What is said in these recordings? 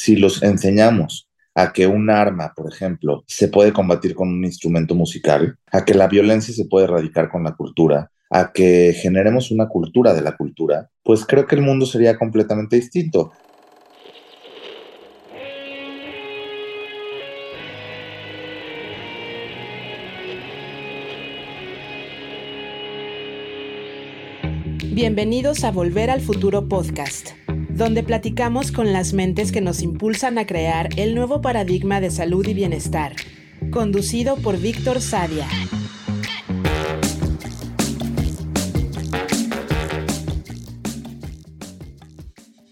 si los enseñamos a que un arma, por ejemplo, se puede combatir con un instrumento musical, a que la violencia se puede erradicar con la cultura, a que generemos una cultura de la cultura, pues creo que el mundo sería completamente distinto. Bienvenidos a Volver al Futuro Podcast, donde platicamos con las mentes que nos impulsan a crear el nuevo paradigma de salud y bienestar, conducido por Víctor Sadia.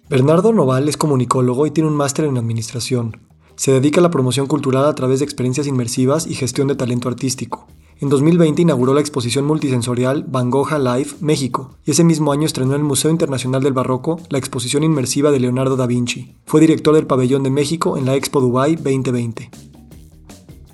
Bernardo Noval es comunicólogo y tiene un máster en administración. Se dedica a la promoción cultural a través de experiencias inmersivas y gestión de talento artístico. En 2020 inauguró la exposición multisensorial Van Gogh Live México y ese mismo año estrenó en el Museo Internacional del Barroco la exposición inmersiva de Leonardo da Vinci. Fue director del Pabellón de México en la Expo Dubai 2020.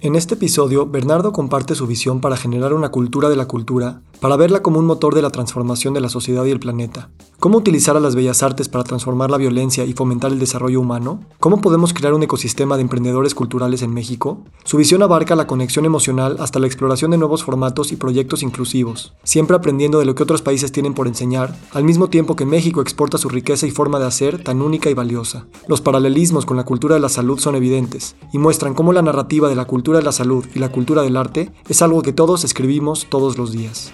En este episodio, Bernardo comparte su visión para generar una cultura de la cultura, para verla como un motor de la transformación de la sociedad y el planeta. ¿Cómo utilizar a las bellas artes para transformar la violencia y fomentar el desarrollo humano? ¿Cómo podemos crear un ecosistema de emprendedores culturales en México? Su visión abarca la conexión emocional hasta la exploración de nuevos formatos y proyectos inclusivos, siempre aprendiendo de lo que otros países tienen por enseñar, al mismo tiempo que México exporta su riqueza y forma de hacer tan única y valiosa. Los paralelismos con la cultura de la salud son evidentes y muestran cómo la narrativa de la cultura de la salud y la cultura del arte es algo que todos escribimos todos los días.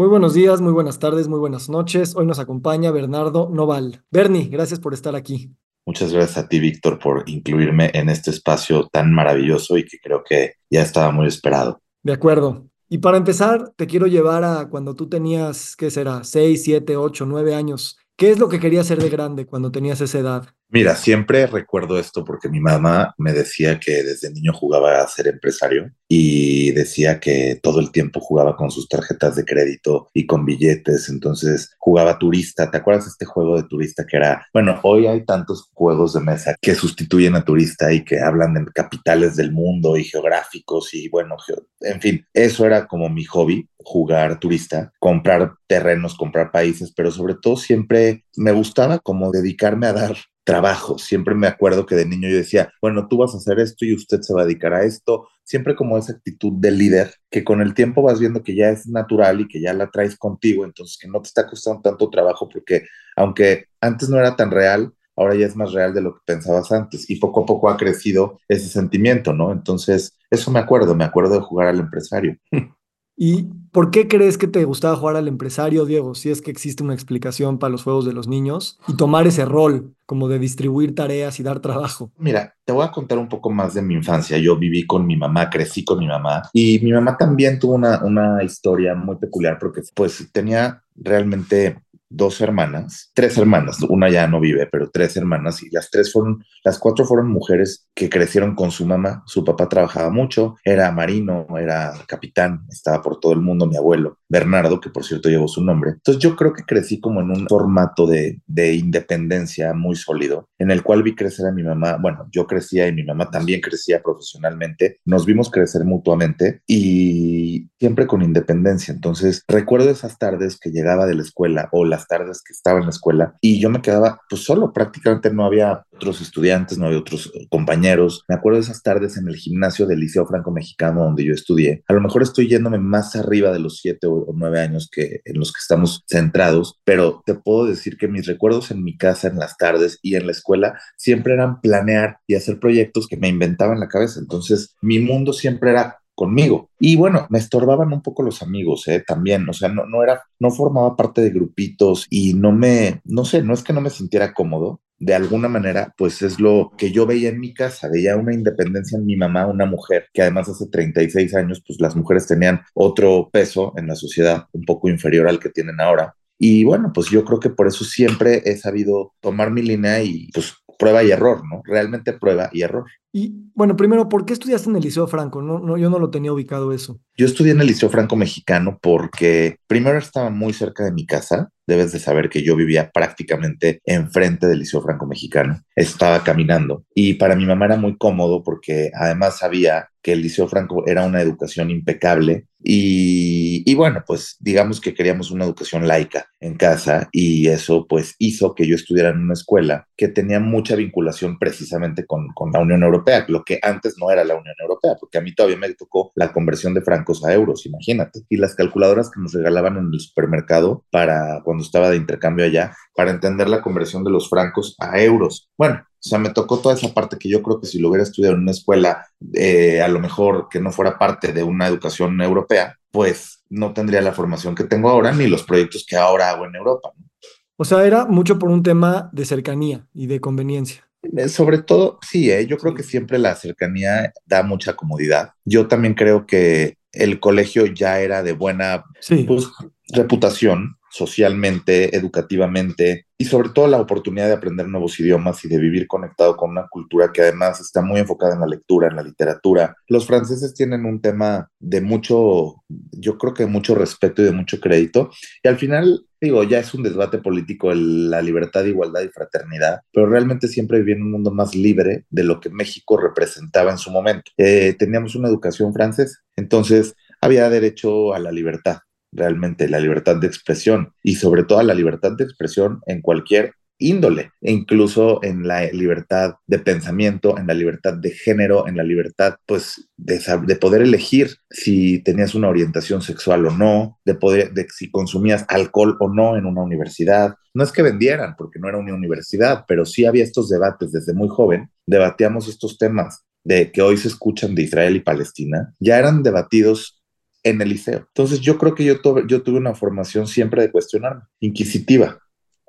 Muy buenos días, muy buenas tardes, muy buenas noches. Hoy nos acompaña Bernardo Noval. Bernie, gracias por estar aquí. Muchas gracias a ti, Víctor, por incluirme en este espacio tan maravilloso y que creo que ya estaba muy esperado. De acuerdo. Y para empezar, te quiero llevar a cuando tú tenías, ¿qué será? 6, 7, 8, 9 años. ¿Qué es lo que querías ser de grande cuando tenías esa edad? Mira, siempre recuerdo esto porque mi mamá me decía que desde niño jugaba a ser empresario y decía que todo el tiempo jugaba con sus tarjetas de crédito y con billetes, entonces jugaba turista. ¿Te acuerdas de este juego de turista que era, bueno, hoy hay tantos juegos de mesa que sustituyen a turista y que hablan de capitales del mundo y geográficos y bueno, en fin, eso era como mi hobby, jugar turista, comprar terrenos, comprar países, pero sobre todo siempre me gustaba como dedicarme a dar trabajo. Siempre me acuerdo que de niño yo decía, bueno, tú vas a hacer esto y usted se va a dedicar a esto. Siempre como esa actitud de líder que con el tiempo vas viendo que ya es natural y que ya la traes contigo, entonces que no te está costando tanto trabajo porque aunque antes no era tan real, ahora ya es más real de lo que pensabas antes y poco a poco ha crecido ese sentimiento, ¿no? Entonces, eso me acuerdo, me acuerdo de jugar al empresario. ¿Y por qué crees que te gustaba jugar al empresario, Diego? Si es que existe una explicación para los juegos de los niños y tomar ese rol como de distribuir tareas y dar trabajo. Mira, te voy a contar un poco más de mi infancia. Yo viví con mi mamá, crecí con mi mamá y mi mamá también tuvo una, una historia muy peculiar porque pues tenía realmente dos hermanas, tres hermanas, una ya no vive, pero tres hermanas y las tres fueron, las cuatro fueron mujeres que crecieron con su mamá. Su papá trabajaba mucho, era marino, era capitán, estaba por todo el mundo, mi abuelo, Bernardo, que por cierto llevó su nombre. Entonces yo creo que crecí como en un formato de, de independencia muy sólido, en el cual vi crecer a mi mamá, bueno, yo crecía y mi mamá también crecía profesionalmente, nos vimos crecer mutuamente y siempre con independencia. Entonces recuerdo esas tardes que llegaba de la escuela o las tardes que estaba en la escuela y yo me quedaba pues solo, prácticamente no había otros estudiantes, no había otros compañeros. Me acuerdo de esas tardes en el gimnasio del Liceo Franco Mexicano donde yo estudié. A lo mejor estoy yéndome más arriba de los siete o nueve años que en los que estamos centrados, pero te puedo decir que mis recuerdos en mi casa, en las tardes y en la escuela siempre eran planear y hacer proyectos que me inventaban en la cabeza. Entonces mi mundo siempre era conmigo. Y bueno, me estorbaban un poco los amigos, ¿eh? También, o sea, no, no era, no formaba parte de grupitos y no me, no sé, no es que no me sintiera cómodo, de alguna manera, pues es lo que yo veía en mi casa, veía una independencia en mi mamá, una mujer, que además hace 36 años, pues las mujeres tenían otro peso en la sociedad, un poco inferior al que tienen ahora. Y bueno, pues yo creo que por eso siempre he sabido tomar mi línea y pues prueba y error, ¿no? Realmente prueba y error. Y bueno, primero, ¿por qué estudiaste en el Liceo Franco? No, no, yo no lo tenía ubicado eso. Yo estudié en el Liceo Franco Mexicano porque primero estaba muy cerca de mi casa. Debes de saber que yo vivía prácticamente enfrente del Liceo Franco Mexicano. Estaba caminando y para mi mamá era muy cómodo porque además sabía que el Liceo Franco era una educación impecable y, y, bueno, pues digamos que queríamos una educación laica en casa y eso pues hizo que yo estudiara en una escuela que tenía mucha vinculación precisamente con, con la Unión Europea, lo que antes no era la Unión Europea, porque a mí todavía me tocó la conversión de francos a euros, imagínate, y las calculadoras que nos regalaban en el supermercado para cuando estaba de intercambio allá, para entender la conversión de los francos a euros. Bueno, o sea, me tocó toda esa parte que yo creo que si lo hubiera estudiado en una escuela, eh, a lo mejor que no fuera parte de una educación europea, pues no tendría la formación que tengo ahora ni los proyectos que ahora hago en Europa. O sea, era mucho por un tema de cercanía y de conveniencia. Eh, sobre todo, sí, ¿eh? yo creo que siempre la cercanía da mucha comodidad. Yo también creo que el colegio ya era de buena pues, reputación socialmente, educativamente y sobre todo la oportunidad de aprender nuevos idiomas y de vivir conectado con una cultura que además está muy enfocada en la lectura, en la literatura. Los franceses tienen un tema de mucho, yo creo que de mucho respeto y de mucho crédito y al final digo, ya es un debate político la libertad, igualdad y fraternidad, pero realmente siempre viví en un mundo más libre de lo que México representaba en su momento. Eh, teníamos una educación francesa, entonces había derecho a la libertad, realmente la libertad de expresión y sobre todo la libertad de expresión en cualquier índole, e incluso en la libertad de pensamiento, en la libertad de género, en la libertad, pues, de, de, poder elegir si tenías una orientación sexual o no, de poder, de si consumías alcohol o no en una universidad. No es que vendieran, porque no era una universidad, pero sí había estos debates desde muy joven, debatíamos estos temas de que hoy se escuchan de Israel y Palestina, ya eran debatidos en el liceo. Entonces yo creo que yo, yo tuve una formación siempre de cuestionarme, inquisitiva.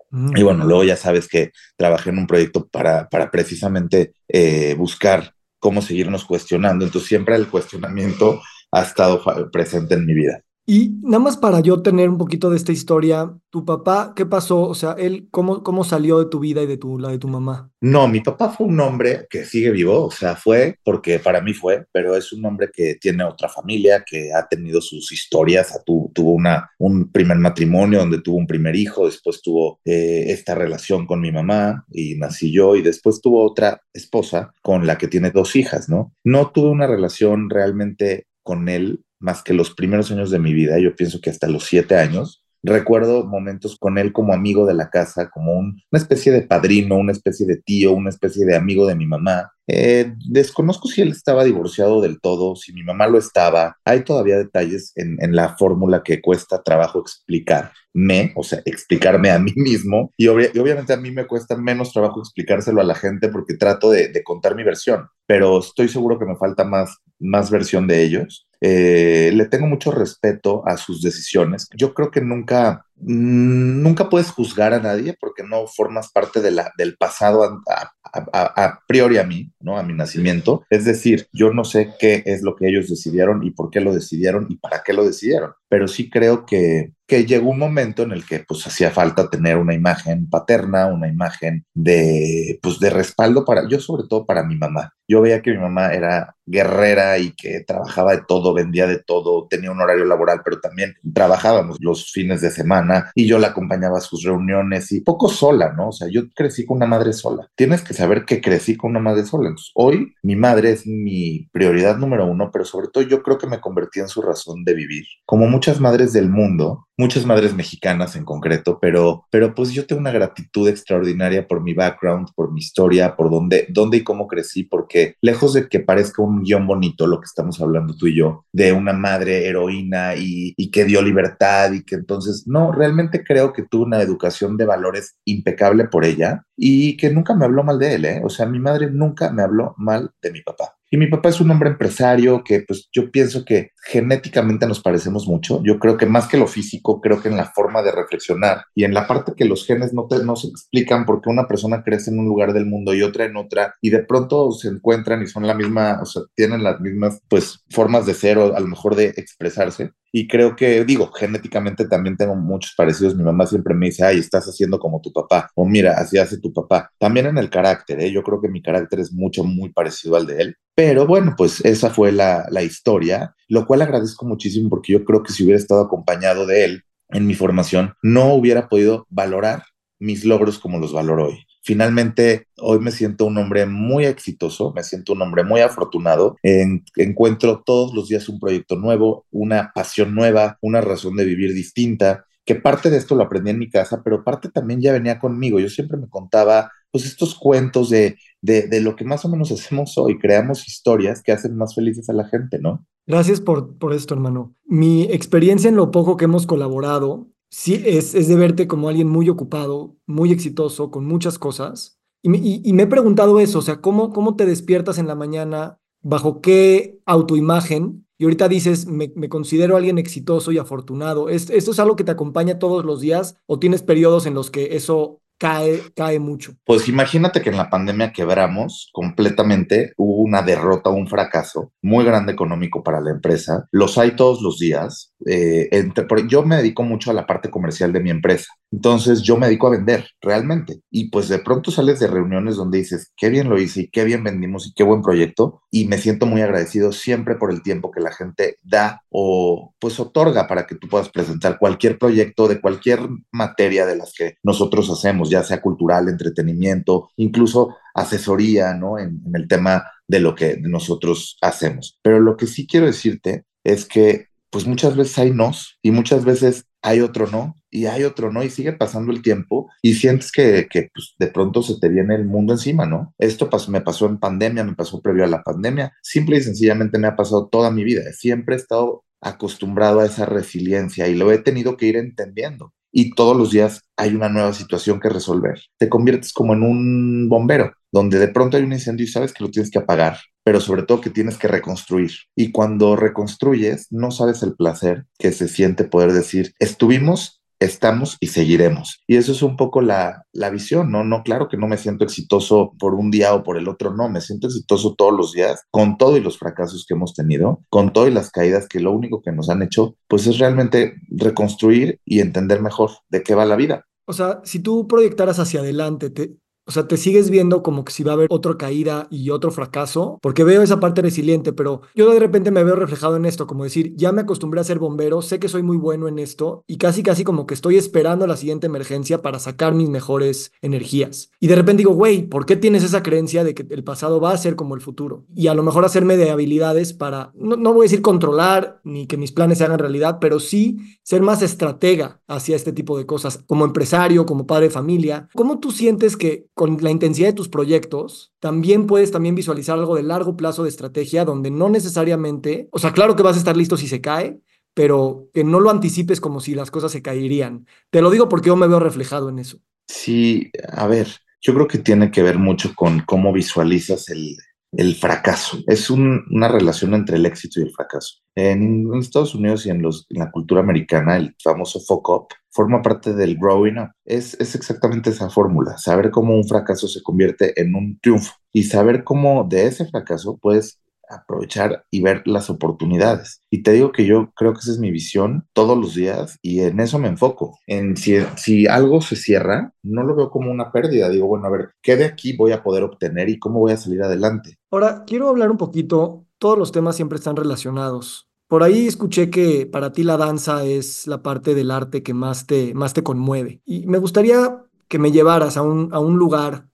Mm. Y bueno, luego ya sabes que trabajé en un proyecto para, para precisamente eh, buscar cómo seguirnos cuestionando. Entonces siempre el cuestionamiento ha estado presente en mi vida. Y nada más para yo tener un poquito de esta historia, ¿tu papá qué pasó? O sea, él, ¿cómo, cómo salió de tu vida y de tu, la de tu mamá? No, mi papá fue un hombre que sigue vivo, o sea, fue porque para mí fue, pero es un hombre que tiene otra familia, que ha tenido sus historias, tuvo una, un primer matrimonio donde tuvo un primer hijo, después tuvo eh, esta relación con mi mamá y nací yo, y después tuvo otra esposa con la que tiene dos hijas, ¿no? No tuve una relación realmente con él más que los primeros años de mi vida, yo pienso que hasta los siete años, recuerdo momentos con él como amigo de la casa, como una especie de padrino, una especie de tío, una especie de amigo de mi mamá. Eh, desconozco si él estaba divorciado del todo, si mi mamá lo estaba. Hay todavía detalles en, la fórmula que cuesta trabajo explicarme, o sea, explicarme a mí mismo. Y, obviamente a mí me cuesta menos trabajo explicárselo a la gente porque trato de, de contar mi versión, pero estoy seguro que me falta más, más versión de ellos. Eh, le tengo mucho respeto a sus decisiones. Yo creo que nunca, nunca puedes juzgar a nadie porque no formas parte de la, del pasado a, a, priori a mí, ¿no? A mi nacimiento. Es decir, yo no sé qué es lo que ellos decidieron y por qué lo decidieron y para qué lo decidieron, pero sí creo que, que llegó un momento en el que pues hacía falta tener una imagen paterna, una imagen de, pues, de respaldo para, yo sobre todo para mi mamá. Yo veía que mi mamá era guerrera y que trabajaba de todo, vendía de todo, tenía un horario laboral, pero también trabajábamos los fines de semana y yo la acompañaba a sus reuniones y poco sola, ¿no? O sea, yo crecí con una madre sola. Tienes que saber que crecí con una madre sola. Entonces, hoy mi madre es mi prioridad número uno, pero sobre todo yo creo que me convertí en su razón de vivir. Como muchas madres del mundo, muchas madres mexicanas en concreto, pero, pero pues yo tengo una gratitud extraordinaria por mi background, por mi historia, por dónde, dónde y cómo crecí, porque lejos de que parezca un guion bonito lo que estamos hablando tú y yo, de una madre heroína y, que dio libertad y que entonces, no, realmente creo que tuve una educación de valores impecable por ella y que nunca me habló mal de él, ¿eh? O sea, mi madre nunca me habló mal de mi papá. Y mi papá es un hombre empresario que pues yo pienso que genéticamente nos parecemos mucho. Yo creo que más que lo físico, creo que en la forma de reflexionar y en la parte que los genes no, te, no se explican porque una persona crece en un lugar del mundo y otra en otra y de pronto se encuentran y son la misma, o sea, tienen las mismas pues formas de ser o a lo mejor de expresarse. Y creo que, digo, genéticamente también tengo muchos parecidos. Mi mamá siempre me dice, ay, estás haciendo como tu papá, o mira, así hace tu papá. También en el carácter, ¿eh? yo creo que mi carácter es mucho, muy parecido al de él. Pero bueno, pues esa fue la, la historia, lo cual agradezco muchísimo porque yo creo que si hubiera estado acompañado de él en mi formación, no hubiera podido valorar mis logros como los valoro hoy. Finalmente, hoy me siento un hombre muy exitoso, me siento un hombre muy afortunado. encuentro todos los días un proyecto nuevo, una pasión nueva, una razón de vivir distinta, que parte de esto lo aprendí en mi casa, pero parte también ya venía conmigo. Yo siempre me contaba pues estos cuentos de, de, de, lo que más o menos hacemos hoy, creamos historias que hacen más felices a la gente, ¿no? Gracias por, por esto, hermano. Mi experiencia en lo poco que hemos colaborado sí es, es de verte como alguien muy ocupado, muy exitoso, con muchas cosas. Y, y, me he preguntado eso, o sea, ¿cómo, ¿cómo te despiertas en la mañana? ¿Bajo qué autoimagen? Y ahorita dices, me, me considero alguien exitoso y afortunado. ¿Es, ¿Esto es algo que te acompaña todos los días o tienes periodos en los que eso cae, cae mucho. Pues imagínate que en la pandemia quebramos completamente, hubo una derrota, un fracaso muy grande económico para la empresa. Los hay todos los días. Eh, entre, yo me dedico mucho a la parte comercial de mi empresa. Entonces yo me dedico a vender realmente. Y pues de pronto sales de reuniones donde dices, qué bien lo hice y qué bien vendimos y qué buen proyecto. Y me siento muy agradecido siempre por el tiempo que la gente da o pues otorga para que tú puedas presentar cualquier proyecto de cualquier materia de las que nosotros hacemos ya sea cultural, entretenimiento, incluso asesoría, ¿no? En, el tema de lo que nosotros hacemos. Pero lo que sí quiero decirte es que, pues muchas veces hay nos y muchas veces hay otro no y hay otro no y sigue pasando el tiempo y sientes que, que pues, de pronto se te viene el mundo encima, ¿no? Esto me pasó en pandemia, me pasó previo a la pandemia, simple y sencillamente me ha pasado toda mi vida. Siempre he estado acostumbrado a esa resiliencia y lo he tenido que ir entendiendo y todos los días hay una nueva situación que resolver. Te conviertes como en un bombero, donde de pronto hay un incendio y sabes que lo tienes que apagar, pero sobre todo que tienes que reconstruir. Y cuando reconstruyes, no sabes el placer que se siente poder decir, estuvimos estamos y seguiremos. Y eso es un poco la, la, visión, ¿no? No, claro que no me siento exitoso por un día o por el otro, no, me siento exitoso todos los días, con todo y los fracasos que hemos tenido, con todo y las caídas que lo único que nos han hecho, pues es realmente reconstruir y entender mejor de qué va la vida. O sea, si tú proyectaras hacia adelante, te, o sea, te sigues viendo como que si va a haber otra caída y otro fracaso, porque veo esa parte resiliente, pero yo de repente me veo reflejado en esto, como decir, ya me acostumbré a ser bombero, sé que soy muy bueno en esto y casi casi como que estoy esperando la siguiente emergencia para sacar mis mejores energías. Y de repente digo, güey, ¿por qué tienes esa creencia de que el pasado va a ser como el futuro? Y a lo mejor hacerme de habilidades para, no, no voy a decir controlar ni que mis planes se hagan realidad, pero sí ser más estratega hacia este tipo de cosas, como empresario, como padre de familia. ¿Cómo tú sientes que con la intensidad de tus proyectos, también puedes también visualizar algo de largo plazo de estrategia donde no necesariamente, o sea, claro que vas a estar listo si se cae, pero que no lo anticipes como si las cosas se caerían. Te lo digo porque yo me veo reflejado en eso. Sí, a ver, yo creo que tiene que ver mucho con cómo visualizas el, el fracaso. Es una relación entre el éxito y el fracaso. En, Estados Unidos y en, en, la cultura americana, el famoso fuck up forma parte del growing up. Es, es exactamente esa fórmula, saber cómo un fracaso se convierte en un triunfo y saber cómo de ese fracaso puedes aprovechar y ver las oportunidades. Y te digo que yo creo que esa es mi visión todos los días y en eso me enfoco. En si, si algo se cierra, no lo veo como una pérdida. Digo, bueno, a ver, ¿qué de aquí voy a poder obtener y cómo voy a salir adelante? Ahora, quiero hablar un poquito, todos los temas siempre están relacionados. Por ahí escuché que para ti la danza es la parte del arte que más te, más te conmueve. Y me gustaría que me llevaras a un, a un lugar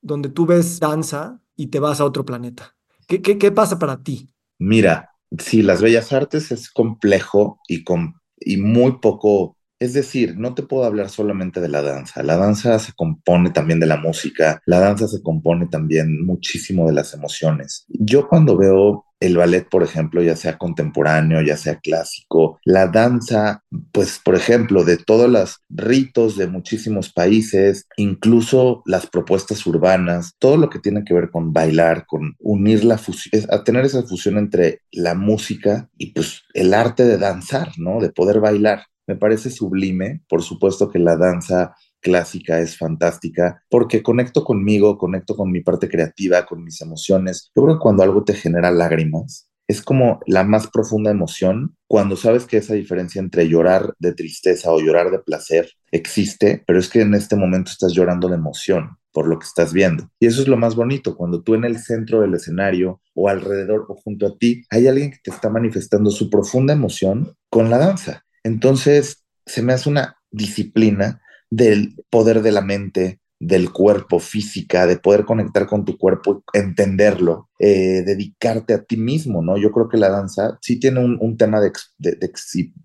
donde tú ves danza y te vas a otro planeta. ¿Qué, qué, qué pasa para ti? Mira, sí, las bellas artes es complejo y, con, y muy poco es decir, no te puedo hablar solamente de la danza. La danza se compone también de la música, la danza se compone también muchísimo de las emociones. Yo cuando veo el ballet, por ejemplo, ya sea contemporáneo, ya sea clásico, la danza, pues, por ejemplo, de todos los ritos de muchísimos países, incluso las propuestas urbanas, todo lo que tiene que ver con bailar, con unir la fusión, a tener esa fusión entre la música y pues el arte de danzar, ¿no? De poder bailar me parece sublime. Por supuesto que la danza clásica es fantástica porque conecto conmigo, conecto con mi parte creativa, con mis emociones. Yo creo que cuando algo te genera lágrimas, es como la más profunda emoción cuando sabes que esa diferencia entre llorar de tristeza o llorar de placer existe, pero es que en este momento estás llorando de emoción por lo que estás viendo. Y eso es lo más bonito, cuando tú en el centro del escenario o alrededor o junto a ti hay alguien que te está manifestando su profunda emoción con la danza. Entonces, se me hace una disciplina del poder de la mente, del cuerpo, física, de poder conectar con tu cuerpo, entenderlo, eh, dedicarte a ti mismo, ¿no? Yo creo que la danza sí tiene un, tema de,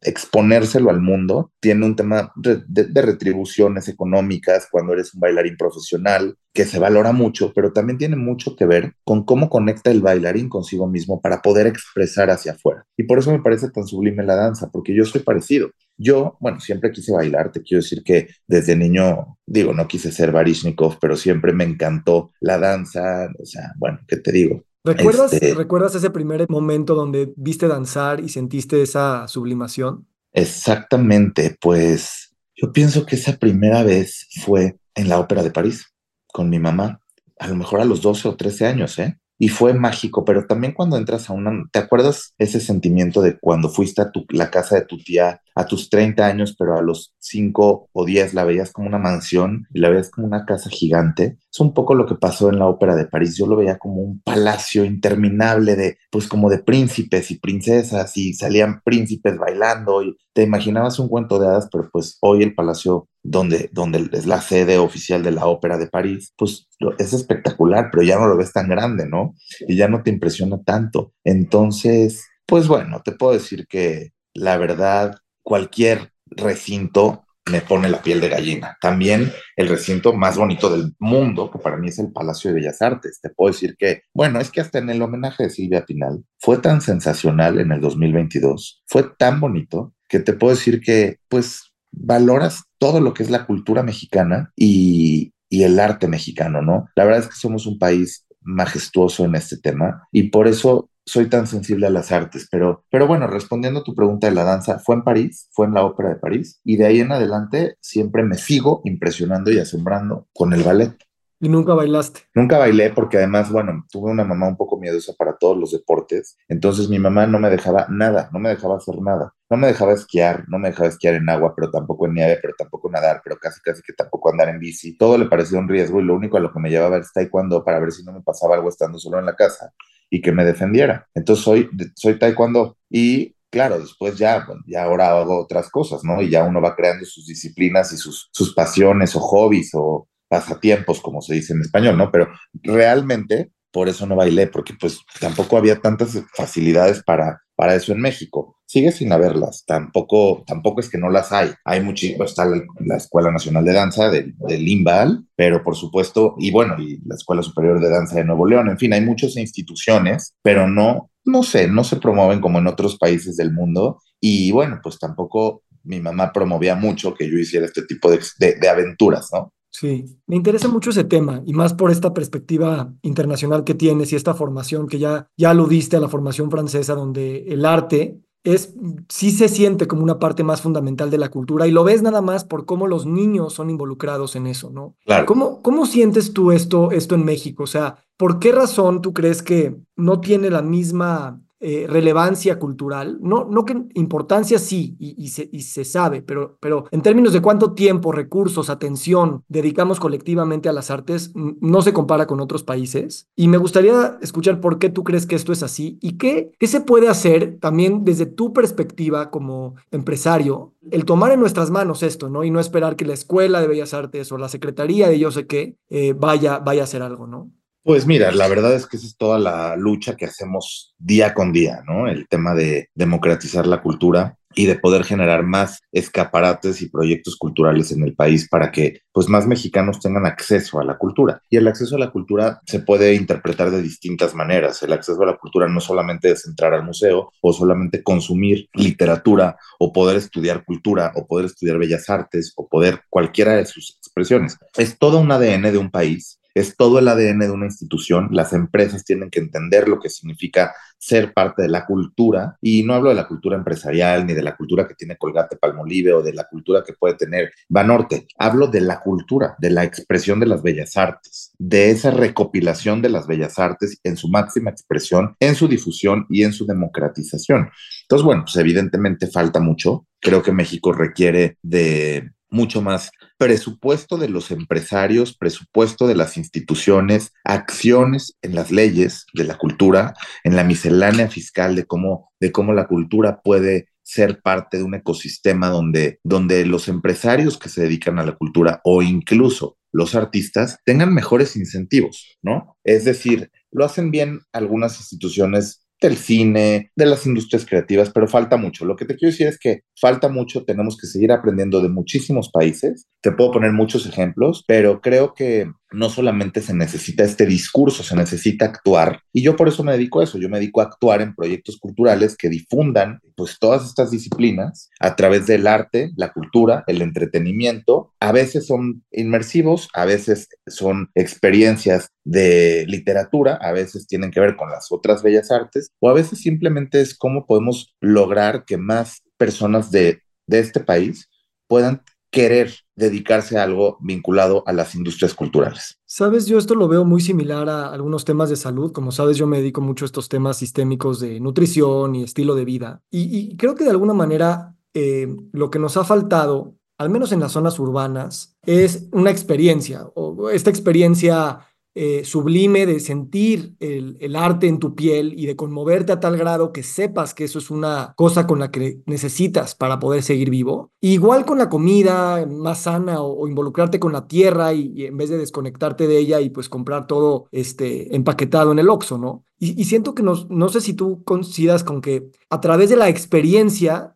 exponérselo al mundo, tiene un tema de, retribuciones económicas cuando eres un bailarín profesional, que se valora mucho, pero también tiene mucho que ver con cómo conecta el bailarín consigo mismo para poder expresar hacia afuera. Y por eso me parece tan sublime la danza, porque yo soy parecido. Yo, bueno, siempre quise bailar, te quiero decir que desde niño, digo, no quise ser Barishnikov, pero siempre me encantó la danza, o sea, bueno, ¿qué te digo? ¿Recuerdas, este ¿Recuerdas ese primer momento donde viste danzar y sentiste esa sublimación? Exactamente, pues yo pienso que esa primera vez fue en la Ópera de París con mi mamá, a lo mejor a los 12 o 13 años, ¿eh? y fue mágico, pero también cuando entras a una, ¿te acuerdas ese sentimiento de cuando fuiste a tu, la casa de tu tía a tus 30 años, pero a los 5 o 10 la veías como una mansión y la veías como una casa gigante? Es un poco lo que pasó en la ópera de París. Yo lo veía como un palacio interminable de, pues como de príncipes y princesas y salían príncipes bailando y te imaginabas un cuento de hadas, pero pues hoy el palacio donde, donde es la sede oficial de la ópera de París, pues es espectacular, pero ya no lo ves tan grande, ¿no? Y ya no te impresiona tanto. Entonces, pues bueno, te puedo decir que la verdad, cualquier recinto me pone la piel de gallina. También el recinto más bonito del mundo, que para mí es el Palacio de Bellas Artes. Te puedo decir que, bueno, es que hasta en el homenaje de Silvia Pinal fue tan sensacional en el 2022, fue tan bonito, que te puedo decir que, pues, valoras todo lo que es la cultura mexicana y, el arte mexicano, ¿no? La verdad es que somos un país majestuoso en este tema y por eso soy tan sensible a las artes, pero, pero bueno, respondiendo a tu pregunta de la danza, fue en París, fue en la Ópera de París, y de ahí en adelante siempre me sigo impresionando y asombrando con el ballet. ¿Y nunca bailaste? Nunca bailé porque además, bueno, tuve una mamá un poco miedosa para todos los deportes, entonces mi mamá no me dejaba nada, no me dejaba hacer nada. No me dejaba esquiar, no me dejaba esquiar en agua, pero tampoco en nieve, pero tampoco nadar, pero casi casi que tampoco andar en bici. Todo le parecía un riesgo y lo único a lo que me llevaba era taekwondo para ver si no me pasaba algo estando solo en la casa y que me defendiera. Entonces soy, soy taekwondo y claro, después ya, ya ahora hago otras cosas, ¿no? Y ya uno va creando sus disciplinas y sus, sus pasiones o hobbies o pasatiempos, como se dice en español, ¿no? Pero realmente por eso no bailé, porque pues tampoco había tantas facilidades para, para eso en México. Sigue sin haberlas, tampoco, tampoco es que no las hay. Hay muchísimo, está la, Escuela Nacional de Danza del de Limbal, pero por supuesto, y bueno, y la Escuela Superior de Danza de Nuevo León, en fin, hay muchas instituciones, pero no, no sé, no se promueven como en otros países del mundo. Y bueno, pues tampoco mi mamá promovía mucho que yo hiciera este tipo de, de aventuras, ¿no? Sí, me interesa mucho ese tema y más por esta perspectiva internacional que tienes y esta formación que ya, ya aludiste a la formación francesa donde el arte es, sí se siente como una parte más fundamental de la cultura y lo ves nada más por cómo los niños son involucrados en eso, ¿no? Claro. ¿Cómo, cómo sientes tú esto, esto en México? O sea, ¿por qué razón tú crees que no tiene la misma eh, relevancia cultural, no, no que importancia sí, y, se, y, se, sabe, pero, pero en términos de cuánto tiempo, recursos, atención dedicamos colectivamente a las artes, no se compara con otros países. Y me gustaría escuchar por qué tú crees que esto es así y qué, qué se puede hacer también desde tu perspectiva como empresario, el tomar en nuestras manos esto, ¿no? Y no esperar que la Escuela de Bellas Artes o la Secretaría de yo sé qué eh, vaya, vaya a hacer algo, ¿no? Pues mira, la verdad es que esa es toda la lucha que hacemos día con día, ¿no? El tema de democratizar la cultura y de poder generar más escaparates y proyectos culturales en el país para que pues más mexicanos tengan acceso a la cultura. Y el acceso a la cultura se puede interpretar de distintas maneras. El acceso a la cultura no solamente es entrar al museo o solamente consumir literatura o poder estudiar cultura o poder estudiar bellas artes o poder cualquiera de sus expresiones. Es todo un ADN de un país es todo el ADN de una institución. Las empresas tienen que entender lo que significa ser parte de la cultura. Y no hablo de la cultura empresarial, ni de la cultura que tiene Colgate Palmolive o de la cultura que puede tener Banorte. Hablo de la cultura, de la expresión de las bellas artes, de esa recopilación de las bellas artes en su máxima expresión, en su difusión y en su democratización. Entonces, bueno, pues evidentemente falta mucho. Creo que México requiere de mucho más presupuesto de los empresarios, presupuesto de las instituciones, acciones en las leyes de la cultura, en la miscelánea fiscal de cómo, de cómo la cultura puede ser parte de un ecosistema donde, donde los empresarios que se dedican a la cultura o incluso los artistas tengan mejores incentivos, ¿no? Es decir, lo hacen bien algunas instituciones del cine, de las industrias creativas, pero falta mucho. Lo que te quiero decir es que falta mucho, tenemos que seguir aprendiendo de muchísimos países. Te puedo poner muchos ejemplos, pero creo que no solamente se necesita este discurso, se necesita actuar. Y yo por eso me dedico a eso, yo me dedico a actuar en proyectos culturales que difundan pues todas estas disciplinas a través del arte, la cultura, el entretenimiento. A veces son inmersivos, a veces son experiencias de literatura, a veces tienen que ver con las otras bellas artes, o a veces simplemente es cómo podemos lograr que más personas de, de este país puedan querer dedicarse a algo vinculado a las industrias culturales. Sabes, yo esto lo veo muy similar a algunos temas de salud. Como sabes, yo me dedico mucho a estos temas sistémicos de nutrición y estilo de vida. Y, creo que de alguna manera eh, lo que nos ha faltado, al menos en las zonas urbanas, es una experiencia o esta experiencia eh, sublime de sentir el, arte en tu piel y de conmoverte a tal grado que sepas que eso es una cosa con la que necesitas para poder seguir vivo. igual con la comida más sana o, involucrarte con la tierra y, en vez de desconectarte de ella y pues comprar todo este, empaquetado en el Oxxo, ¿no? Y, siento que nos, no sé si tú coincidas con que a través de la experiencia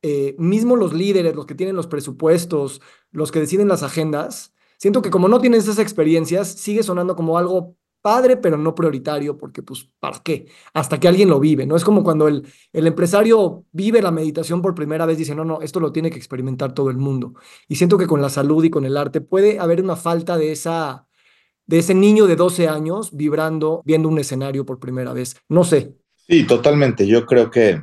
eh, mismo los líderes, los que tienen los presupuestos, los que deciden las agendas, siento que como no tienes esas experiencias, sigue sonando como algo padre, pero no prioritario, porque pues, ¿para qué? Hasta que alguien lo vive, ¿no? Es como cuando el, el empresario vive la meditación por primera vez, dice, no, no, esto lo tiene que experimentar todo el mundo. Y siento que con la salud y con el arte puede haber una falta de esa de ese niño de 12 años vibrando, viendo un escenario por primera vez. No sé. Sí, totalmente. Yo creo que,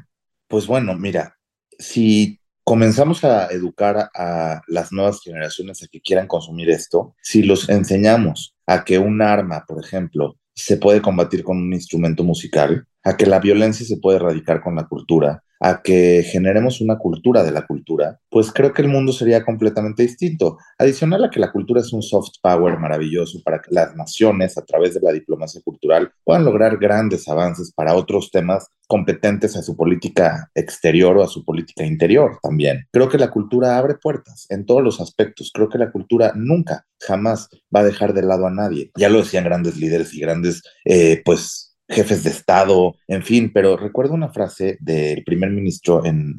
pues bueno, mira, si comenzamos a educar a las nuevas generaciones a que quieran consumir esto, si los enseñamos a que un arma, por ejemplo, se puede combatir con un instrumento musical, a que la violencia se puede erradicar con la cultura, a que generemos una cultura de la cultura, pues creo que el mundo sería completamente distinto. Adicional a que la cultura es un soft power maravilloso para que las naciones, a través de la diplomacia cultural, puedan lograr grandes avances para otros temas competentes a su política exterior o a su política interior también. Creo que la cultura abre puertas en todos los aspectos. Creo que la cultura nunca, jamás va a dejar de lado a nadie. Ya lo decían grandes líderes y grandes, eh, pues, jefes de Estado, en fin, pero recuerdo una frase del primer ministro en,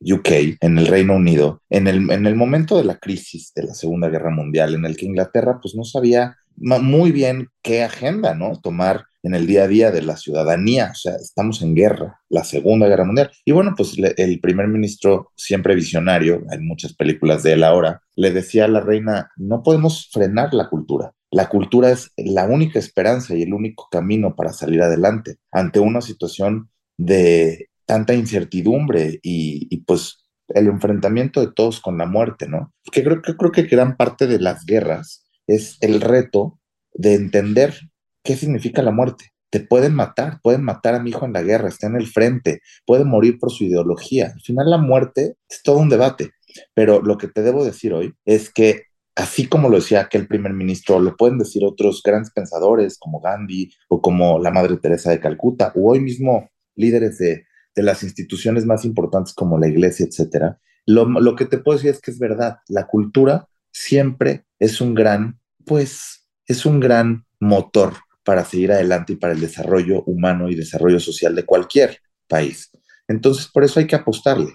UK, en el Reino Unido, en el, en el momento de la crisis de la Segunda Guerra Mundial, en el que Inglaterra pues no sabía muy bien qué agenda, ¿no? Tomar en el día a día de la ciudadanía, o sea, estamos en guerra, la Segunda Guerra Mundial. Y bueno, pues el primer ministro, siempre visionario, hay muchas películas de él ahora, le decía a la reina, no podemos frenar la cultura, la cultura es la única esperanza y el único camino para salir adelante ante una situación de tanta incertidumbre y, pues el enfrentamiento de todos con la muerte, ¿no? Que creo, que creo que gran parte de las guerras es el reto de entender qué significa la muerte. Te pueden matar, pueden matar a mi hijo en la guerra, está en el frente, puede morir por su ideología. Al final la muerte es todo un debate, pero lo que te debo decir hoy es que así como lo decía aquel primer ministro, lo pueden decir otros grandes pensadores como Gandhi o como la Madre Teresa de Calcuta, o hoy mismo líderes de, las instituciones más importantes como la iglesia, etcétera. Lo, lo, que te puedo decir es que es verdad, la cultura siempre es un gran, pues, es un gran motor para seguir adelante y para el desarrollo humano y desarrollo social de cualquier país. Entonces, por eso hay que apostarle.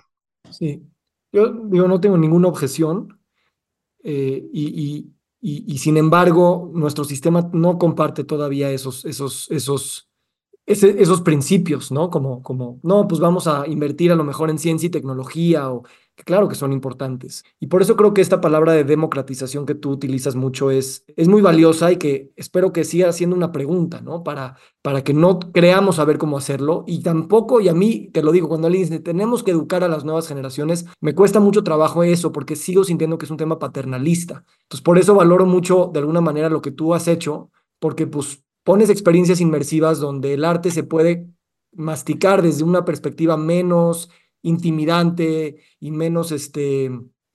Sí, yo digo, no tengo ninguna objeción eh, y, sin embargo nuestro sistema no comparte todavía esos, esos, esos, esos principios, ¿no? Como, como, no, pues vamos a invertir a lo mejor en ciencia y tecnología o que claro que son importantes. Y por eso creo que esta palabra de democratización que tú utilizas mucho es, es muy valiosa y que espero que siga siendo una pregunta, ¿no? Para, para que no creamos saber cómo hacerlo. Y tampoco, y a mí te lo digo, cuando alguien dice, tenemos que educar a las nuevas generaciones, me cuesta mucho trabajo eso porque sigo sintiendo que es un tema paternalista. Entonces, por eso valoro mucho de alguna manera lo que tú has hecho, porque pues pones experiencias inmersivas donde el arte se puede masticar desde una perspectiva menos intimidante y menos este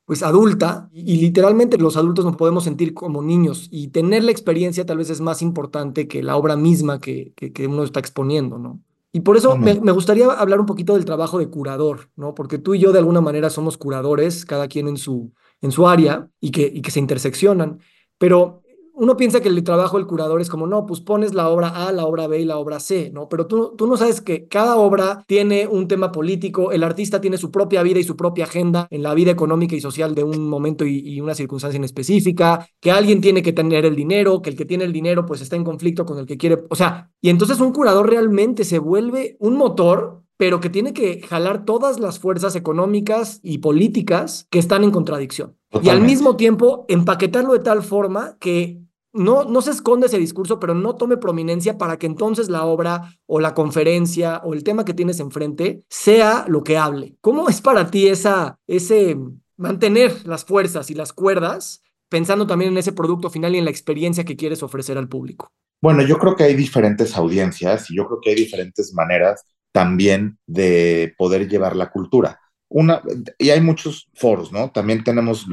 pues adulta y, literalmente los adultos nos podemos sentir como niños y tener la experiencia tal vez es más importante que la obra misma que, que, uno está exponiendo, ¿no? Y por eso me, me, gustaría hablar un poquito del trabajo de curador, ¿no? Porque tú y yo de alguna manera somos curadores, cada quien en su, en su área y que, y que se interseccionan. Pero uno piensa que el trabajo del curador es como, no, pues pones la obra A, la obra B y la obra C, ¿no? Pero tú, tú no sabes que cada obra tiene un tema político, el artista tiene su propia vida y su propia agenda en la vida económica y social de un momento y, una circunstancia en específica, que alguien tiene que tener el dinero, que el que tiene el dinero pues está en conflicto con el que quiere, o sea, y entonces un curador realmente se vuelve un motor pero que tiene que jalar todas las fuerzas económicas y políticas que están en contradicción. Y al mismo tiempo empaquetarlo de tal forma que no, no se esconde ese discurso, pero no tome prominencia para que entonces la obra o la conferencia o el tema que tienes enfrente sea lo que hable. ¿Cómo es para ti esa, ese mantener las fuerzas y las cuerdas pensando también en ese producto final y en la experiencia que quieres ofrecer al público? Bueno, yo creo que hay diferentes audiencias y yo creo que hay diferentes maneras también de poder llevar la cultura una, y hay muchos foros, ¿no? También tenemos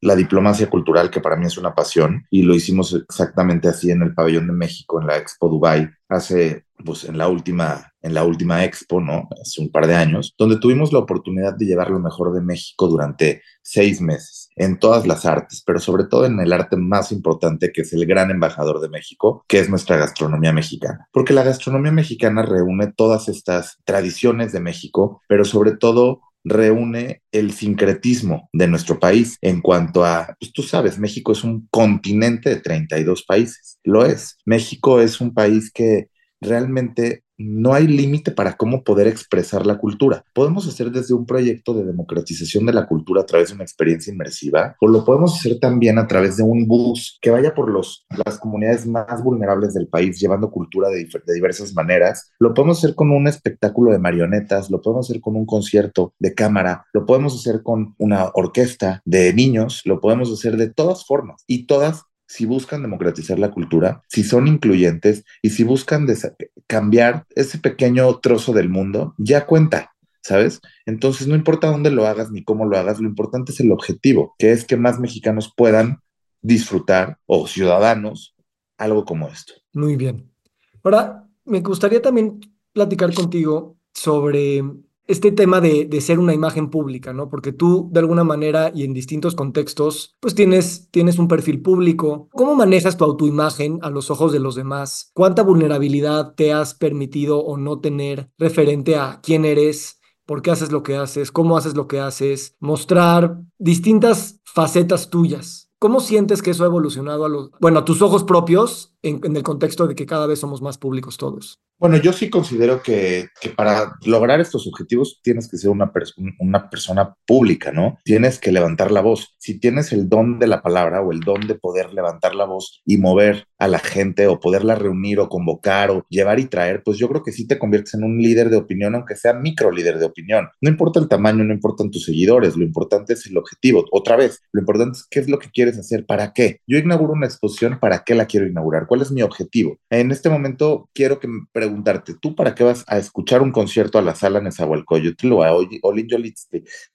la diplomacia cultural, que para mí es una pasión, y lo hicimos exactamente así en el Pabellón de México, en la Expo Dubai, hace, pues, en la última, en la última Expo, ¿no? Hace un par de años, donde tuvimos la oportunidad de llevar lo mejor de México durante seis meses, en todas las artes, pero sobre todo en el arte más importante, que es el gran embajador de México, que es nuestra gastronomía mexicana. Porque la gastronomía mexicana reúne todas estas tradiciones de México, pero sobre todo reúne el sincretismo de nuestro país en cuanto a, pues tú sabes, México es un continente de 32 países, lo es. México es un país que realmente no hay límite para cómo poder expresar la cultura. Podemos hacer desde un proyecto de democratización de la cultura a través de una experiencia inmersiva, o lo podemos hacer también a través de un bus que vaya por los, las comunidades más vulnerables del país, llevando cultura de, de diversas maneras. Lo podemos hacer con un espectáculo de marionetas, lo podemos hacer con un concierto de cámara, lo podemos hacer con una orquesta de niños, lo podemos hacer de todas formas y todas si buscan democratizar la cultura, si son incluyentes y si buscan cambiar ese pequeño trozo del mundo, ya cuenta, ¿sabes? Entonces no importa dónde lo hagas ni cómo lo hagas, lo importante es el objetivo, que es que más mexicanos puedan disfrutar o ciudadanos algo como esto. Muy bien. Ahora, me gustaría también platicar contigo sobre este tema de, de, ser una imagen pública, ¿no? Porque tú, de alguna manera y en distintos contextos, pues tienes, tienes un perfil público. ¿Cómo manejas tu autoimagen a los ojos de los demás? ¿Cuánta vulnerabilidad te has permitido o no tener referente a quién eres? ¿Por qué haces lo que haces? ¿Cómo haces lo que haces? Mostrar distintas facetas tuyas. ¿Cómo sientes que eso ha evolucionado a los, bueno, a tus ojos propios en, en el contexto de que cada vez somos más públicos todos? Bueno, yo sí considero que, para lograr estos objetivos tienes que ser una, una persona pública, ¿no? Tienes que levantar la voz. Si tienes el don de la palabra o el don de poder levantar la voz y mover a la gente o poderla reunir o convocar o llevar y traer, pues yo creo que sí te conviertes en un líder de opinión, aunque sea micro líder de opinión. No importa el tamaño, no importan tus seguidores, lo importante es el objetivo. Otra vez, lo importante es qué es lo que quieres hacer, para qué. Yo inauguro una exposición, ¿para qué la quiero inaugurar? ¿Cuál es mi objetivo? En este momento quiero que preguntarte, ¿tú para qué vas a escuchar un concierto a la sala Nezahualcóyotl o a Olin?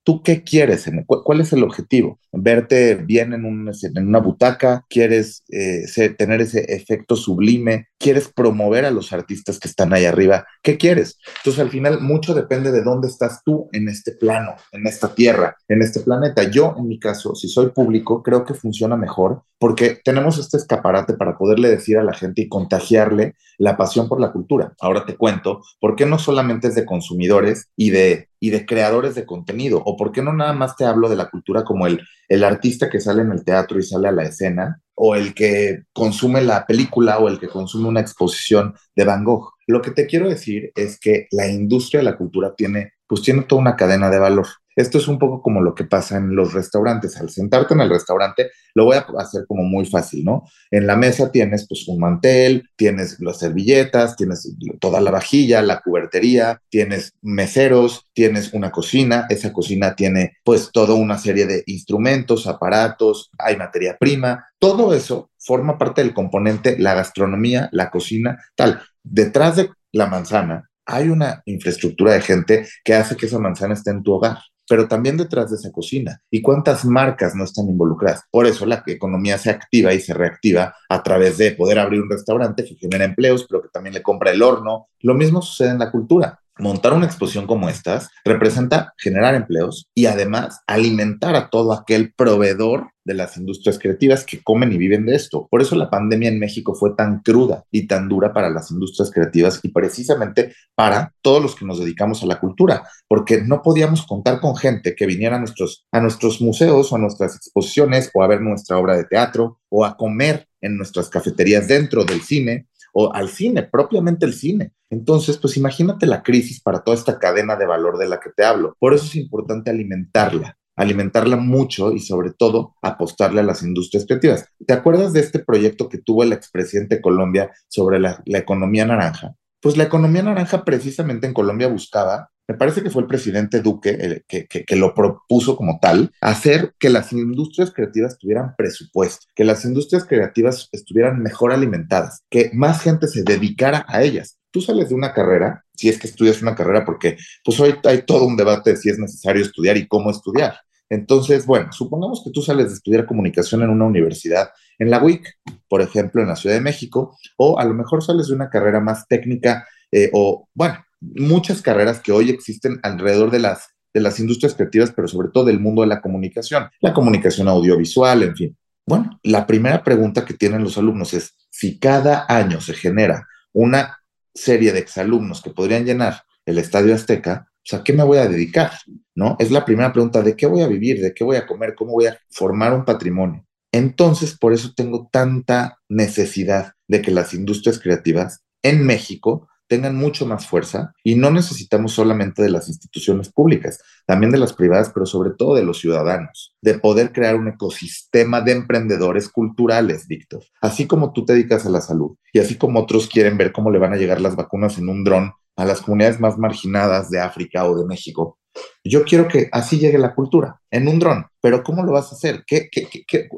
¿Tú qué quieres? ¿Cuál es el objetivo? ¿Verte bien en, un, en una butaca? ¿Quieres eh, tener ese efecto sublime? ¿Quieres promover a los artistas que están ahí arriba? ¿Qué quieres? Entonces, al final, mucho depende de dónde estás tú en este plano, en esta tierra, en este planeta. Yo, en mi caso, si soy público, creo que funciona mejor porque tenemos este escaparate para poderle decir a la gente y contagiarle la pasión por la cultura. Ahora te cuento, ¿por qué no solamente es de consumidores y de, y de creadores de contenido? ¿O por qué no nada más te hablo de la cultura como el, el artista que sale en el teatro y sale a la escena? o el que consume la película o el que consume una exposición de Van Gogh. Lo que te quiero decir es que la industria de la cultura tiene, pues tiene toda una cadena de valor esto es un poco como lo que pasa en los restaurantes. Al sentarte en el restaurante, lo voy a hacer como muy fácil, ¿no? En la mesa tienes pues un mantel, tienes las servilletas, tienes toda la vajilla, la cubertería, tienes meseros, tienes una cocina, esa cocina tiene pues toda una serie de instrumentos, aparatos, hay materia prima, todo eso forma parte del componente, la gastronomía, la cocina, tal. Detrás de la manzana hay una infraestructura de gente que hace que esa manzana esté en tu hogar pero también detrás de esa cocina. ¿Y cuántas marcas no están involucradas? Por eso la economía se activa y se reactiva a través de poder abrir un restaurante que genera empleos, pero que también le compra el horno. Lo mismo sucede en la cultura montar una exposición como estas representa generar empleos y además alimentar a todo aquel proveedor de las industrias creativas que comen y viven de esto. Por eso la pandemia en México fue tan cruda y tan dura para las industrias creativas y precisamente para todos los que nos dedicamos a la cultura, porque no podíamos contar con gente que viniera a nuestros, a nuestros museos o a nuestras exposiciones o a ver nuestra obra de teatro o a comer en nuestras cafeterías dentro del cine o al cine, propiamente el cine. Entonces, pues imagínate la crisis para toda esta cadena de valor de la que te hablo. Por eso es importante alimentarla, alimentarla mucho y sobre todo apostarle a las industrias creativas. ¿Te acuerdas de este proyecto que tuvo el expresidente Colombia sobre la, la economía naranja? Pues la economía naranja precisamente en Colombia buscaba me parece que fue el presidente Duque que, que, lo propuso como tal, hacer que las industrias creativas tuvieran presupuesto, que las industrias creativas estuvieran mejor alimentadas, que más gente se dedicara a ellas. Tú sales de una carrera, si es que estudias una carrera, porque pues hoy hay todo un debate de si es necesario estudiar y cómo estudiar. Entonces, bueno, supongamos que tú sales de estudiar comunicación en una universidad, en la UIC, por ejemplo, en la Ciudad de México, o a lo mejor sales de una carrera más técnica eh, o, bueno, muchas carreras que hoy existen alrededor de las, de las industrias creativas, pero sobre todo del mundo de la comunicación, la comunicación audiovisual, en fin. Bueno, la primera pregunta que tienen los alumnos es, si cada año se genera una serie de exalumnos que podrían llenar el Estadio Azteca, ¿a qué me voy a dedicar? ¿No? Es la primera pregunta, ¿de qué voy a vivir? ¿De qué voy a comer? ¿Cómo voy a formar un patrimonio? Entonces, por eso tengo tanta necesidad de que las industrias creativas en México tengan mucho más fuerza y no necesitamos solamente de las instituciones públicas, también de las privadas, pero sobre todo de los ciudadanos, de poder crear un ecosistema de emprendedores culturales, Víctor. Así como tú te dedicas a la salud y así como otros quieren ver cómo le van a llegar las vacunas en un dron a las comunidades más marginadas de África o de México, yo quiero que así llegue la cultura, en un dron. Pero ¿cómo lo vas a hacer? ¿Qué,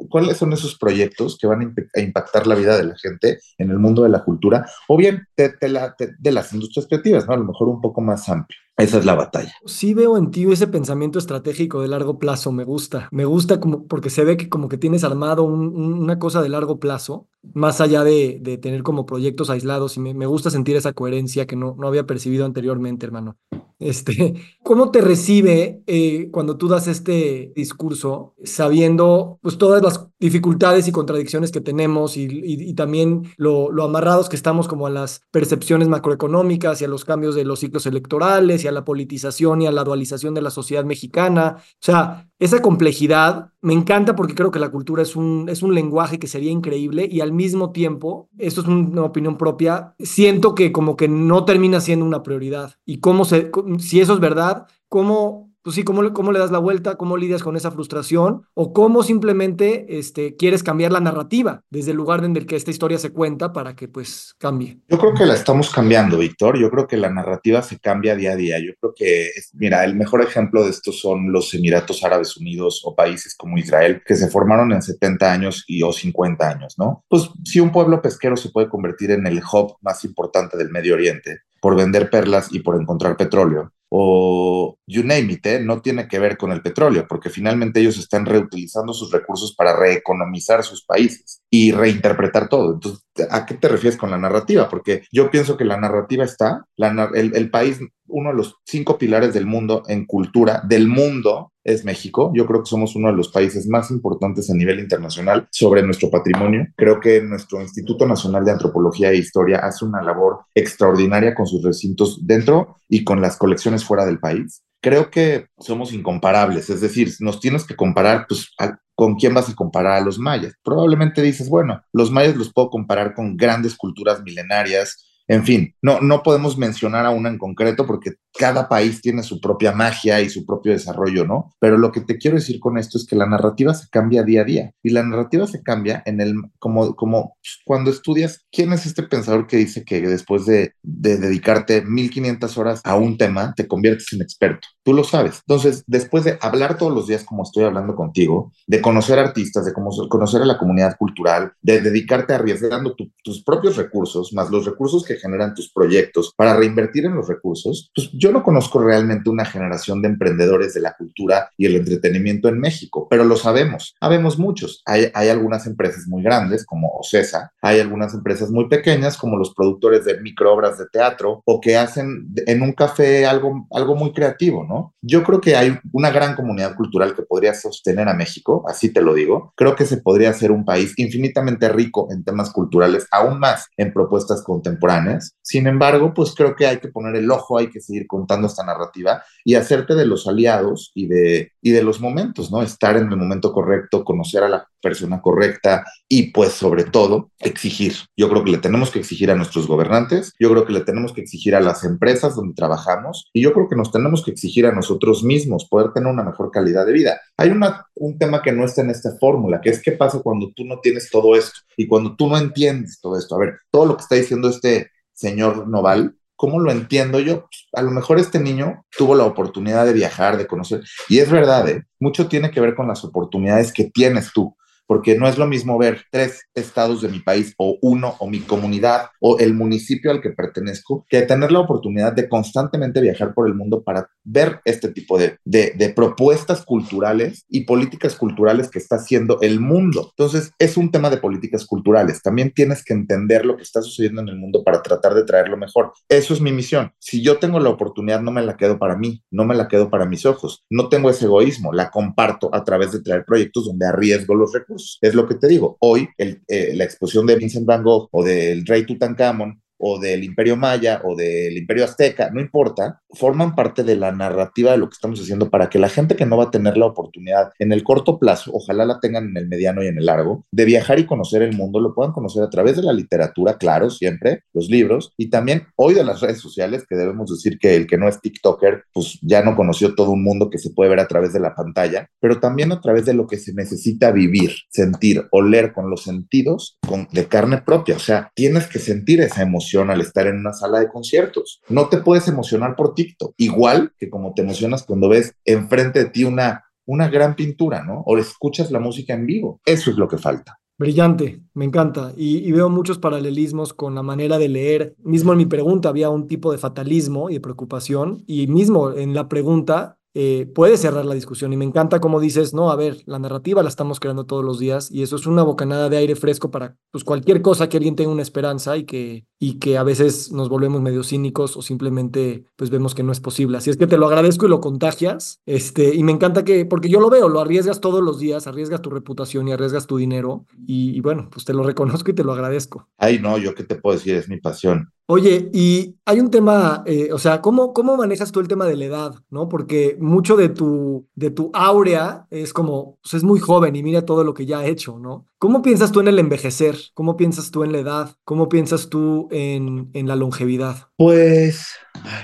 cuáles son esos proyectos que van a impactar la vida de la gente en el mundo de la cultura? O bien de, de las industrias creativas, ¿no? A lo mejor un poco más amplio. Esa es la batalla. Sí veo en ti ese pensamiento estratégico de largo plazo, me gusta. Me gusta como porque se ve que como que tienes armado una cosa de largo plazo, más allá de, de tener como proyectos aislados y me, me, gusta sentir esa coherencia que no, no había percibido anteriormente, hermano. Este, ¿Cómo te recibe eh, cuando tú das este discurso sabiendo pues todas las dificultades y contradicciones que tenemos y, y, también lo, lo amarrados que estamos como a las percepciones macroeconómicas y a los cambios de los ciclos electorales y a la politización y a la dualización de la sociedad mexicana? O sea, esa complejidad me encanta porque creo que la cultura es un, es un lenguaje que sería increíble y al mismo tiempo, esto es una opinión propia, siento que como que no termina siendo una prioridad. Y cómo se, si eso es verdad, cómo pues sí, ¿cómo, ¿cómo le das la vuelta? ¿Cómo lidias con esa frustración? ¿O cómo simplemente este, quieres cambiar la narrativa desde el lugar en el que esta historia se cuenta para que pues cambie? Yo creo que la estamos cambiando, Víctor. Yo creo que la narrativa se cambia día a día. Yo creo que, mira, el mejor ejemplo de esto son los Emiratos Árabes Unidos o países como Israel, que se formaron en 70 años y o 50 años, ¿no? Pues si un pueblo pesquero se puede convertir en el hub más importante del Medio Oriente por vender perlas y por encontrar petróleo, o you name it, ¿eh? no tiene que ver con el petróleo, porque finalmente ellos están reutilizando sus recursos para reeconomizar sus países y reinterpretar todo. Entonces, ¿a qué te refieres con la narrativa? Porque yo pienso que la narrativa está, el, el país, uno de los cinco pilares del mundo en cultura, del mundo, es México. Yo creo que somos uno de los países más importantes a nivel internacional sobre nuestro patrimonio. Creo que nuestro Instituto Nacional de Antropología e Historia hace una labor extraordinaria con sus recintos dentro y con las colecciones fuera del país. Creo que somos incomparables, es decir, nos tienes que comparar, pues, ¿con quién vas a comparar a los mayas? Probablemente dices, bueno, los mayas los puedo comparar con grandes culturas milenarias, en fin, no, no podemos mencionar a una en concreto porque cada país tiene su propia magia y su propio desarrollo, ¿no? Pero lo que te quiero decir con esto es que la narrativa se cambia día a día y la narrativa se cambia en el, como, como cuando estudias, ¿quién es este pensador que dice que después de, de dedicarte 1500 horas a un tema, te conviertes en experto? Tú lo sabes. Entonces, después de hablar todos los días como estoy hablando contigo, de conocer artistas, de conocer a la comunidad cultural, de dedicarte arriesgando tus propios recursos, más los recursos que generan tus proyectos para reinvertir en los recursos, pues yo no conozco realmente una generación de emprendedores de la cultura y el entretenimiento en México, pero lo sabemos, sabemos muchos. Hay, hay algunas empresas muy grandes como Ocesa, hay algunas empresas muy pequeñas como los productores de microobras de teatro o que hacen en un café algo, algo muy creativo, ¿no? Yo creo que hay una gran comunidad cultural que podría sostener a México, así te lo digo. Creo que se podría hacer un país infinitamente rico en temas culturales, aún más en propuestas contemporáneas. Sin embargo, pues creo que hay que poner el ojo, hay que seguir contando esta narrativa y hacerte de los aliados y de, y de los momentos, ¿no? Estar en el momento correcto, conocer a la persona correcta y pues sobre todo exigir. Yo creo que le tenemos que exigir a nuestros gobernantes, yo creo que le tenemos que exigir a las empresas donde trabajamos y yo creo que nos tenemos que exigir a nosotros mismos poder tener una mejor calidad de vida. Hay una, un tema que no está en esta fórmula, que es qué pasa cuando tú no tienes todo esto y cuando tú no entiendes todo esto. A ver, todo lo que está diciendo este señor Noval, ¿cómo lo entiendo yo? A lo mejor este niño tuvo la oportunidad de viajar, de conocer, y es verdad, ¿eh? mucho tiene que ver con las oportunidades que tienes tú porque no es lo mismo ver tres estados de mi país o uno o mi comunidad o el municipio al que pertenezco que tener la oportunidad de constantemente viajar por el mundo para ver este tipo de, de, propuestas culturales y políticas culturales que está haciendo el mundo. Entonces, es un tema de políticas culturales. También tienes que entender lo que está sucediendo en el mundo para tratar de traerlo mejor. Eso es mi misión. Si yo tengo la oportunidad, no me la quedo para mí, no me la quedo para mis ojos. No tengo ese egoísmo, la comparto a través de traer proyectos donde arriesgo los recursos. Es lo que te digo. Hoy eh, la exposición de Vincent Van Gogh o del rey Tutankamón o del Imperio Maya o del Imperio Azteca, no importa, forman parte de la narrativa de lo que estamos haciendo para que la gente que no va a tener la oportunidad en el corto plazo, ojalá la tengan en el mediano y en el largo, de viajar y conocer el mundo, lo puedan conocer a través de la literatura, claro, siempre, los libros, y también hoy de las redes sociales, que debemos decir que el que no es TikToker, pues ya no conoció todo un mundo que se puede ver a través de la pantalla, pero también a través de lo que se necesita vivir, sentir, oler con los sentidos con, de carne propia, o sea, tienes que sentir esa emoción al estar en una sala de conciertos. No te puedes emocionar por TikTok, igual que como te emocionas cuando ves enfrente de ti una, una gran pintura, ¿no? O escuchas la música en vivo. Eso es lo que falta. Brillante, me encanta. Y, y, veo muchos paralelismos con la manera de leer. Mismo en mi pregunta había un tipo de fatalismo y de preocupación. Y mismo en la pregunta eh, puede cerrar la discusión. Y me encanta como dices, no, a ver, la narrativa la estamos creando todos los días y eso es una bocanada de aire fresco para pues, cualquier cosa que alguien tenga una esperanza y que, y que a veces nos volvemos medio cínicos o simplemente pues vemos que no es posible. Así es que te lo agradezco y lo contagias. Este, y me encanta que, porque yo lo veo, lo arriesgas todos los días, arriesgas tu reputación y arriesgas tu dinero. Y, y bueno, pues te lo reconozco y te lo agradezco. Ay, no, yo qué te puedo decir, es mi pasión. Oye, y hay un tema, eh, o sea, ¿cómo, ¿cómo manejas tú el tema de la edad? ¿No? Porque mucho de tu, de tu áurea es como, pues es muy joven y mira todo lo que ya ha hecho, ¿no? ¿Cómo piensas tú en el envejecer? ¿Cómo piensas tú en la edad? ¿Cómo piensas tú en, en la longevidad? Pues,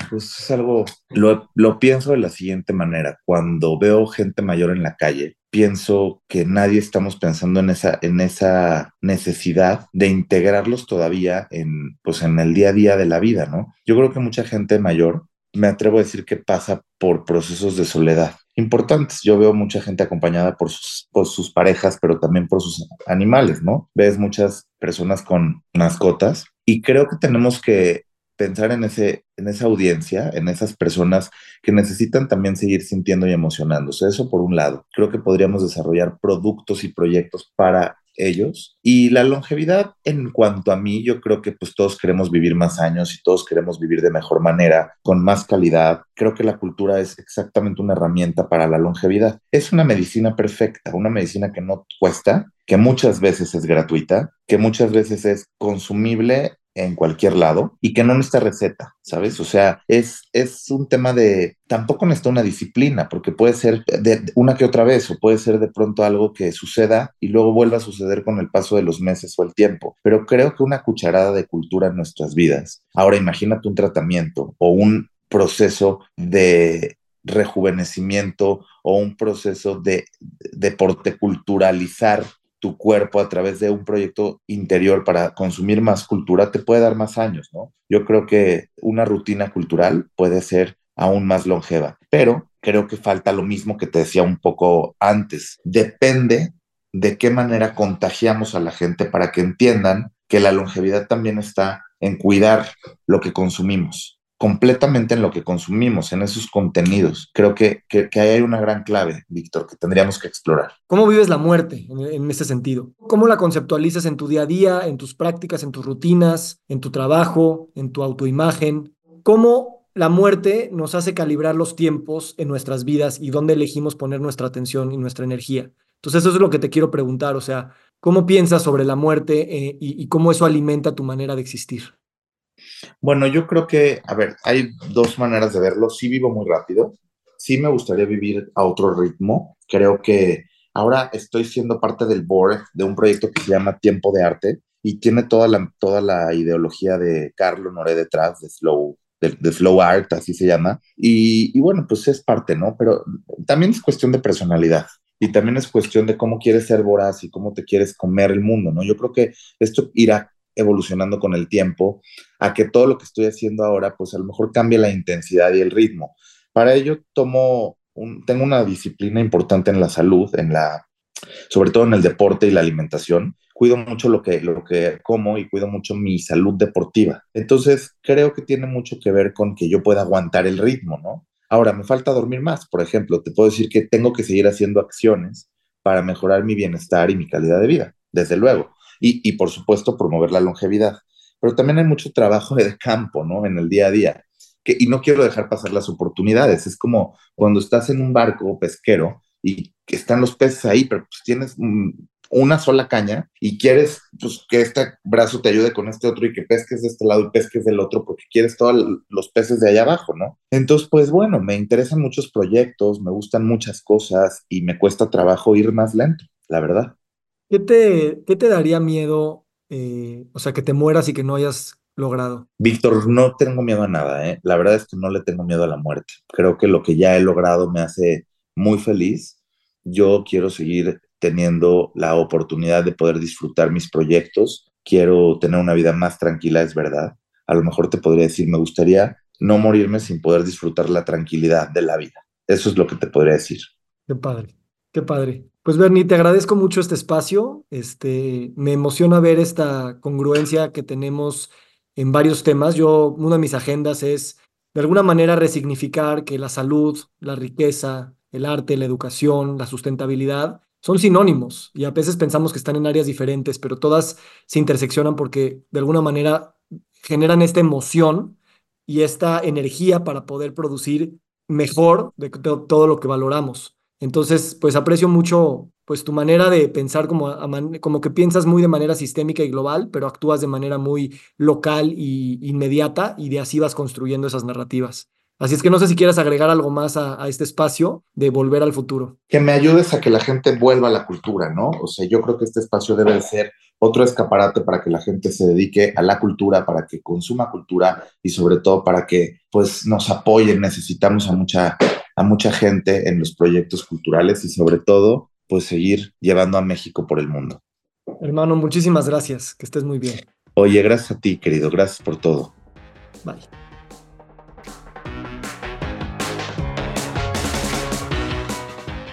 pues es algo, lo, lo pienso de la siguiente manera. Cuando veo gente mayor en la calle, pienso que nadie estamos pensando en esa, en esa necesidad de integrarlos todavía en, pues en el día a día de la vida, ¿no? Yo creo que mucha gente mayor, me atrevo a decir que pasa por procesos de soledad importantes. Yo veo mucha gente acompañada por sus, por sus parejas, pero también por sus animales, ¿no? Ves muchas personas con mascotas y creo que tenemos que pensar en, ese, en esa audiencia, en esas personas que necesitan también seguir sintiendo y emocionándose. Eso por un lado. Creo que podríamos desarrollar productos y proyectos para ellos. Y la longevidad, en cuanto a mí, yo creo que pues todos queremos vivir más años y todos queremos vivir de mejor manera, con más calidad. Creo que la cultura es exactamente una herramienta para la longevidad. Es una medicina perfecta, una medicina que no cuesta, que muchas veces es gratuita, que muchas veces es consumible en cualquier lado y que no necesita receta, ¿sabes? O sea, es, es un tema de, tampoco necesita una disciplina, porque puede ser de una que otra vez o puede ser de pronto algo que suceda y luego vuelva a suceder con el paso de los meses o el tiempo. Pero creo que una cucharada de cultura en nuestras vidas. Ahora imagínate un tratamiento o un proceso de rejuvenecimiento o un proceso de deporte culturalizar tu cuerpo a través de un proyecto interior para consumir más cultura te puede dar más años, ¿no? Yo creo que una rutina cultural puede ser aún más longeva, pero creo que falta lo mismo que te decía un poco antes. Depende de qué manera contagiamos a la gente para que entiendan que la longevidad también está en cuidar lo que consumimos completamente en lo que consumimos, en esos contenidos. Creo que, que, ahí hay una gran clave, Víctor, que tendríamos que explorar. ¿Cómo vives la muerte en, en ese sentido? ¿Cómo la conceptualizas en tu día a día, en tus prácticas, en tus rutinas, en tu trabajo, en tu autoimagen? ¿Cómo la muerte nos hace calibrar los tiempos en nuestras vidas y dónde elegimos poner nuestra atención y nuestra energía? Entonces eso es lo que te quiero preguntar, o sea, ¿cómo piensas sobre la muerte eh, y cómo eso alimenta tu manera de existir? Bueno, yo creo que, a ver, hay dos maneras de verlo. Sí vivo muy rápido, sí me gustaría vivir a otro ritmo. Creo que ahora estoy siendo parte del board de un proyecto que se llama Tiempo de Arte y tiene toda la, toda la ideología de Carlo Noré detrás, de Slow, de, Slow Art, así se llama. Y, y bueno, pues es parte, ¿no? Pero también es cuestión de personalidad y también es cuestión de cómo quieres ser voraz y cómo te quieres comer el mundo, ¿no? Yo creo que esto irá evolucionando con el tiempo, a que todo lo que estoy haciendo ahora, pues a lo mejor cambie la intensidad y el ritmo. Para ello tomo, tengo una disciplina importante en la salud, en la, sobre todo en el deporte y la alimentación. Cuido mucho lo que, lo que como y cuido mucho mi salud deportiva. Entonces, creo que tiene mucho que ver con que yo pueda aguantar el ritmo, ¿no? Ahora, me falta dormir más, por ejemplo, te puedo decir que tengo que seguir haciendo acciones para mejorar mi bienestar y mi calidad de vida, desde luego y, por supuesto promover la longevidad. Pero también hay mucho trabajo de campo, ¿no? En el día a día. Y no quiero dejar pasar las oportunidades. Es como cuando estás en un barco pesquero y están los peces ahí, pero pues tienes una sola caña y quieres pues, que este brazo te ayude con este otro y que pesques de este lado y pesques del otro porque quieres todos los peces de allá abajo, ¿no? Entonces, pues bueno, me interesan muchos proyectos, me gustan muchas cosas y me cuesta trabajo ir más lento, la verdad. ¿Qué te, qué te daría miedo, eh, o sea, que te mueras y que no hayas logrado? Víctor, no tengo miedo a nada, ¿eh? La verdad es que no le tengo miedo a la muerte. Creo que lo que ya he logrado me hace muy feliz. Yo quiero seguir teniendo la oportunidad de poder disfrutar mis proyectos. Quiero tener una vida más tranquila, es verdad. A lo mejor te podría decir, me gustaría no morirme sin poder disfrutar la tranquilidad de la vida. Eso es lo que te podría decir. Qué padre, qué padre. Pues Bernie, te agradezco mucho este espacio. Este, me emociona ver esta congruencia que tenemos en varios temas. Yo, una de mis agendas es, de alguna manera, resignificar que la salud, la riqueza, el arte, la educación, la sustentabilidad son sinónimos y a veces pensamos que están en áreas diferentes, pero todas se interseccionan porque de alguna manera generan esta emoción y esta energía para poder producir mejor de todo lo que valoramos. Entonces, pues aprecio mucho pues tu manera de pensar como, como que piensas muy de manera sistémica y global, pero actúas de manera muy local y inmediata y de así vas construyendo esas narrativas. Así es que no sé si quieras agregar algo más a, a, este espacio de volver al futuro. Que me ayudes a que la gente vuelva a la cultura, ¿no? O sea, yo creo que este espacio debe ser otro escaparate para que la gente se dedique a la cultura, para que consuma cultura y sobre todo para que pues nos apoyen. Necesitamos a mucha a mucha gente en los proyectos culturales y sobre todo, pues seguir llevando a México por el mundo. Hermano, muchísimas gracias, que estés muy bien. Oye, gracias a ti, querido, gracias por todo. Bye.